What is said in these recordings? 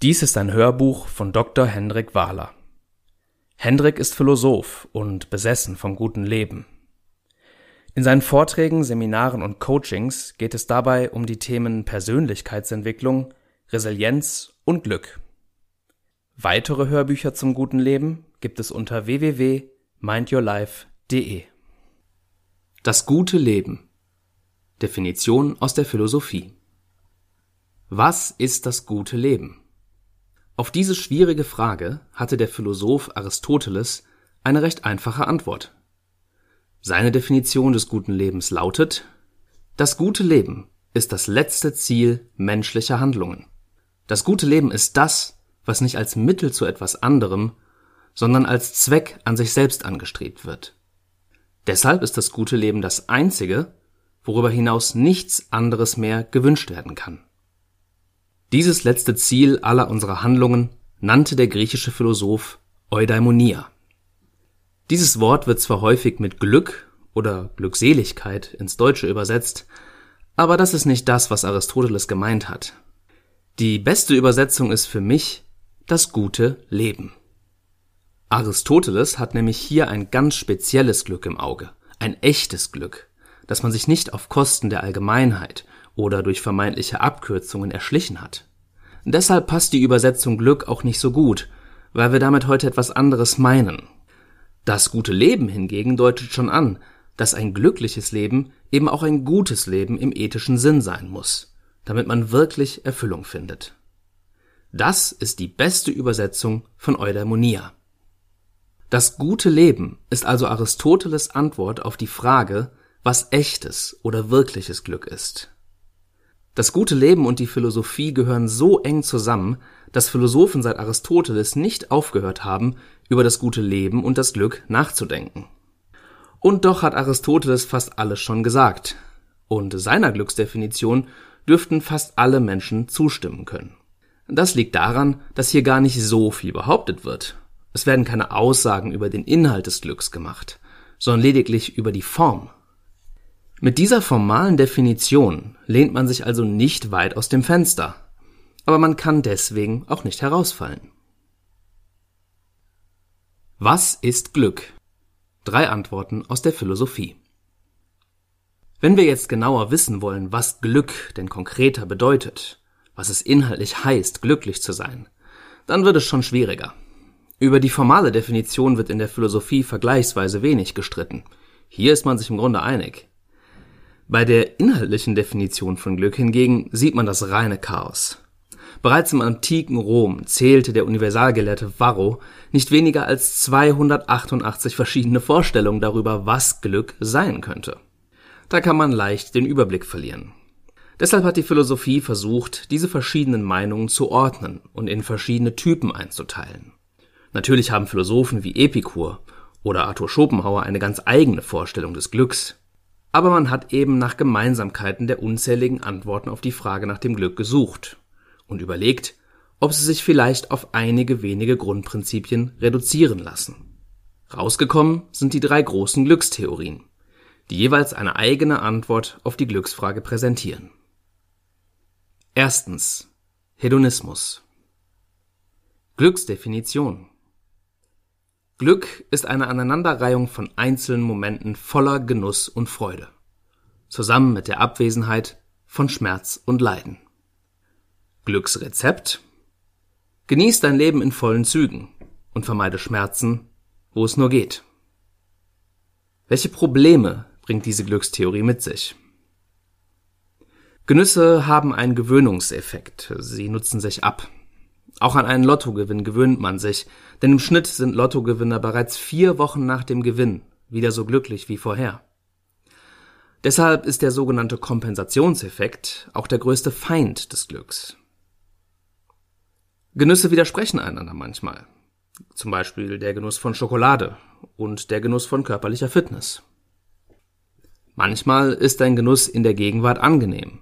Dies ist ein Hörbuch von Dr. Hendrik Wahler. Hendrik ist Philosoph und besessen vom guten Leben. In seinen Vorträgen, Seminaren und Coachings geht es dabei um die Themen Persönlichkeitsentwicklung, Resilienz und Glück. Weitere Hörbücher zum guten Leben gibt es unter www.mindyourlife.de. Das gute Leben. Definition aus der Philosophie. Was ist das gute Leben? Auf diese schwierige Frage hatte der Philosoph Aristoteles eine recht einfache Antwort. Seine Definition des guten Lebens lautet Das gute Leben ist das letzte Ziel menschlicher Handlungen. Das gute Leben ist das, was nicht als Mittel zu etwas anderem, sondern als Zweck an sich selbst angestrebt wird. Deshalb ist das gute Leben das einzige, worüber hinaus nichts anderes mehr gewünscht werden kann. Dieses letzte Ziel aller unserer Handlungen nannte der griechische Philosoph Eudaimonia. Dieses Wort wird zwar häufig mit Glück oder Glückseligkeit ins Deutsche übersetzt, aber das ist nicht das, was Aristoteles gemeint hat. Die beste Übersetzung ist für mich das gute Leben. Aristoteles hat nämlich hier ein ganz spezielles Glück im Auge, ein echtes Glück, das man sich nicht auf Kosten der Allgemeinheit oder durch vermeintliche Abkürzungen erschlichen hat. Deshalb passt die Übersetzung Glück auch nicht so gut, weil wir damit heute etwas anderes meinen. Das gute Leben hingegen deutet schon an, dass ein glückliches Leben eben auch ein gutes Leben im ethischen Sinn sein muss, damit man wirklich Erfüllung findet. Das ist die beste Übersetzung von Eudaimonia. Das gute Leben ist also Aristoteles Antwort auf die Frage, was echtes oder wirkliches Glück ist. Das gute Leben und die Philosophie gehören so eng zusammen, dass Philosophen seit Aristoteles nicht aufgehört haben, über das gute Leben und das Glück nachzudenken. Und doch hat Aristoteles fast alles schon gesagt. Und seiner Glücksdefinition dürften fast alle Menschen zustimmen können. Das liegt daran, dass hier gar nicht so viel behauptet wird. Es werden keine Aussagen über den Inhalt des Glücks gemacht, sondern lediglich über die Form. Mit dieser formalen Definition lehnt man sich also nicht weit aus dem Fenster, aber man kann deswegen auch nicht herausfallen. Was ist Glück? Drei Antworten aus der Philosophie. Wenn wir jetzt genauer wissen wollen, was Glück denn konkreter bedeutet, was es inhaltlich heißt, glücklich zu sein, dann wird es schon schwieriger. Über die formale Definition wird in der Philosophie vergleichsweise wenig gestritten. Hier ist man sich im Grunde einig. Bei der inhaltlichen Definition von Glück hingegen sieht man das reine Chaos. Bereits im antiken Rom zählte der Universalgelehrte Varro nicht weniger als 288 verschiedene Vorstellungen darüber, was Glück sein könnte. Da kann man leicht den Überblick verlieren. Deshalb hat die Philosophie versucht, diese verschiedenen Meinungen zu ordnen und in verschiedene Typen einzuteilen. Natürlich haben Philosophen wie Epikur oder Arthur Schopenhauer eine ganz eigene Vorstellung des Glücks, aber man hat eben nach Gemeinsamkeiten der unzähligen Antworten auf die Frage nach dem Glück gesucht und überlegt, ob sie sich vielleicht auf einige wenige Grundprinzipien reduzieren lassen. Rausgekommen sind die drei großen Glückstheorien, die jeweils eine eigene Antwort auf die Glücksfrage präsentieren. Erstens Hedonismus Glücksdefinition Glück ist eine Aneinanderreihung von einzelnen Momenten voller Genuss und Freude, zusammen mit der Abwesenheit von Schmerz und Leiden. Glücksrezept Genieß dein Leben in vollen Zügen und vermeide Schmerzen, wo es nur geht. Welche Probleme bringt diese Glückstheorie mit sich? Genüsse haben einen Gewöhnungseffekt, sie nutzen sich ab. Auch an einen Lottogewinn gewöhnt man sich, denn im Schnitt sind Lottogewinner bereits vier Wochen nach dem Gewinn wieder so glücklich wie vorher. Deshalb ist der sogenannte Kompensationseffekt auch der größte Feind des Glücks. Genüsse widersprechen einander manchmal. Zum Beispiel der Genuss von Schokolade und der Genuss von körperlicher Fitness. Manchmal ist ein Genuss in der Gegenwart angenehm,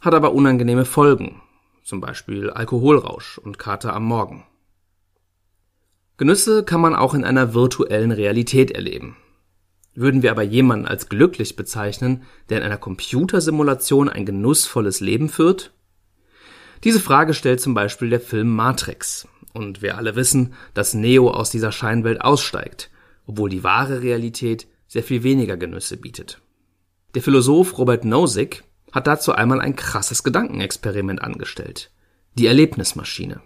hat aber unangenehme Folgen, zum Beispiel Alkoholrausch und Kater am Morgen. Genüsse kann man auch in einer virtuellen Realität erleben. Würden wir aber jemanden als glücklich bezeichnen, der in einer Computersimulation ein genussvolles Leben führt? Diese Frage stellt zum Beispiel der Film Matrix. Und wir alle wissen, dass Neo aus dieser Scheinwelt aussteigt, obwohl die wahre Realität sehr viel weniger Genüsse bietet. Der Philosoph Robert Nozick hat dazu einmal ein krasses Gedankenexperiment angestellt. Die Erlebnismaschine.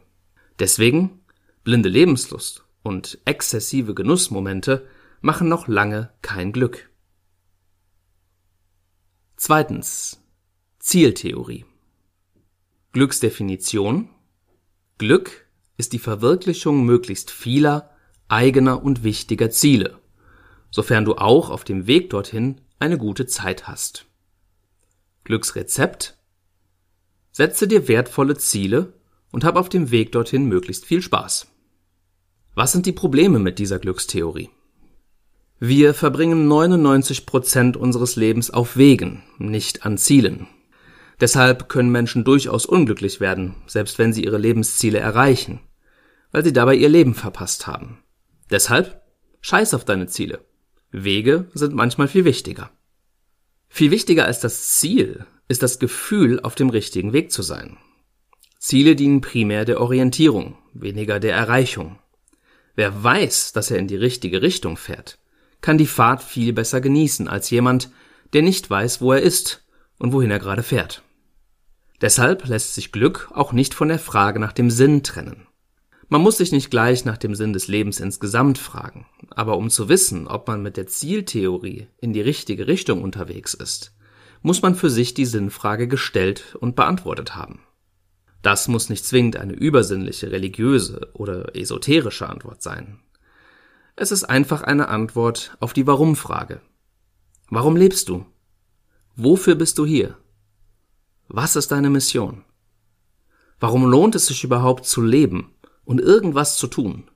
Deswegen blinde Lebenslust und exzessive Genussmomente machen noch lange kein Glück. Zweitens. Zieltheorie. Glücksdefinition. Glück ist die Verwirklichung möglichst vieler eigener und wichtiger Ziele, sofern du auch auf dem Weg dorthin eine gute Zeit hast. Glücksrezept Setze dir wertvolle Ziele und hab auf dem Weg dorthin möglichst viel Spaß. Was sind die Probleme mit dieser Glückstheorie? Wir verbringen 99 Prozent unseres Lebens auf Wegen, nicht an Zielen. Deshalb können Menschen durchaus unglücklich werden, selbst wenn sie ihre Lebensziele erreichen, weil sie dabei ihr Leben verpasst haben. Deshalb scheiß auf deine Ziele. Wege sind manchmal viel wichtiger. Viel wichtiger als das Ziel ist das Gefühl, auf dem richtigen Weg zu sein. Ziele dienen primär der Orientierung, weniger der Erreichung. Wer weiß, dass er in die richtige Richtung fährt, kann die Fahrt viel besser genießen als jemand, der nicht weiß, wo er ist und wohin er gerade fährt. Deshalb lässt sich Glück auch nicht von der Frage nach dem Sinn trennen. Man muss sich nicht gleich nach dem Sinn des Lebens insgesamt fragen, aber um zu wissen, ob man mit der Zieltheorie in die richtige Richtung unterwegs ist, muss man für sich die Sinnfrage gestellt und beantwortet haben. Das muss nicht zwingend eine übersinnliche, religiöse oder esoterische Antwort sein. Es ist einfach eine Antwort auf die Warum-Frage. Warum lebst du? Wofür bist du hier? Was ist deine Mission? Warum lohnt es sich überhaupt zu leben und irgendwas zu tun?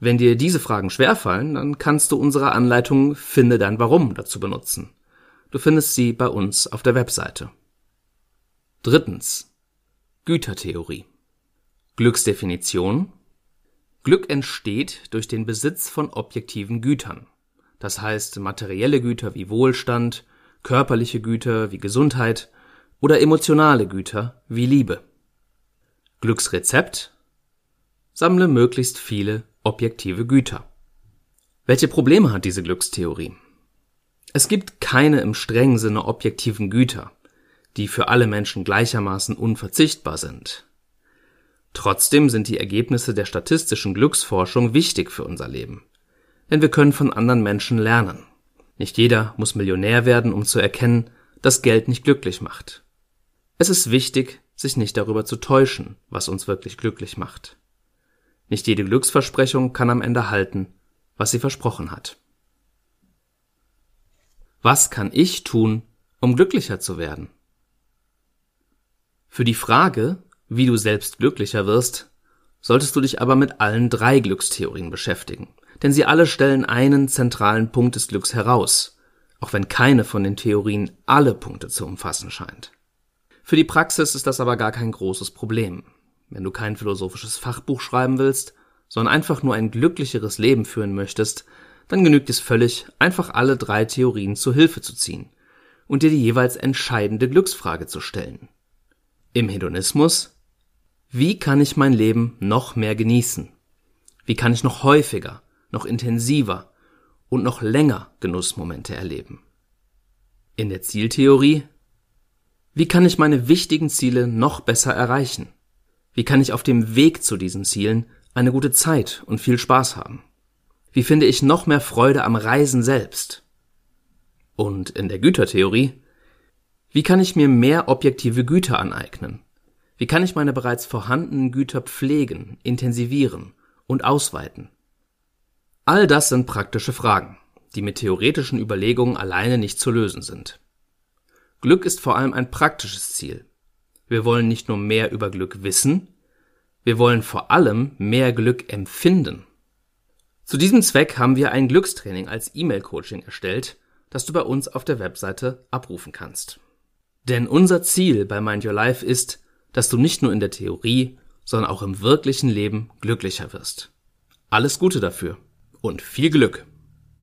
Wenn dir diese Fragen schwerfallen, dann kannst du unsere Anleitung Finde dein Warum dazu benutzen. Du findest sie bei uns auf der Webseite. Drittens. Gütertheorie. Glücksdefinition. Glück entsteht durch den Besitz von objektiven Gütern. Das heißt materielle Güter wie Wohlstand, körperliche Güter wie Gesundheit oder emotionale Güter wie Liebe. Glücksrezept. Sammle möglichst viele objektive Güter. Welche Probleme hat diese Glückstheorie? Es gibt keine im strengen Sinne objektiven Güter, die für alle Menschen gleichermaßen unverzichtbar sind. Trotzdem sind die Ergebnisse der statistischen Glücksforschung wichtig für unser Leben. Denn wir können von anderen Menschen lernen. Nicht jeder muss Millionär werden, um zu erkennen, dass Geld nicht glücklich macht. Es ist wichtig, sich nicht darüber zu täuschen, was uns wirklich glücklich macht. Nicht jede Glücksversprechung kann am Ende halten, was sie versprochen hat. Was kann ich tun, um glücklicher zu werden? Für die Frage, wie du selbst glücklicher wirst, solltest du dich aber mit allen drei Glückstheorien beschäftigen, denn sie alle stellen einen zentralen Punkt des Glücks heraus, auch wenn keine von den Theorien alle Punkte zu umfassen scheint. Für die Praxis ist das aber gar kein großes Problem. Wenn du kein philosophisches Fachbuch schreiben willst, sondern einfach nur ein glücklicheres Leben führen möchtest, dann genügt es völlig, einfach alle drei Theorien zu Hilfe zu ziehen und dir die jeweils entscheidende Glücksfrage zu stellen. Im Hedonismus Wie kann ich mein Leben noch mehr genießen? Wie kann ich noch häufiger, noch intensiver und noch länger Genussmomente erleben? In der Zieltheorie Wie kann ich meine wichtigen Ziele noch besser erreichen? Wie kann ich auf dem Weg zu diesen Zielen eine gute Zeit und viel Spaß haben? Wie finde ich noch mehr Freude am Reisen selbst? Und in der Gütertheorie, wie kann ich mir mehr objektive Güter aneignen? Wie kann ich meine bereits vorhandenen Güter pflegen, intensivieren und ausweiten? All das sind praktische Fragen, die mit theoretischen Überlegungen alleine nicht zu lösen sind. Glück ist vor allem ein praktisches Ziel. Wir wollen nicht nur mehr über Glück wissen, wir wollen vor allem mehr Glück empfinden. Zu diesem Zweck haben wir ein Glückstraining als E-Mail-Coaching erstellt, das du bei uns auf der Webseite abrufen kannst. Denn unser Ziel bei Mind Your Life ist, dass du nicht nur in der Theorie, sondern auch im wirklichen Leben glücklicher wirst. Alles Gute dafür und viel Glück!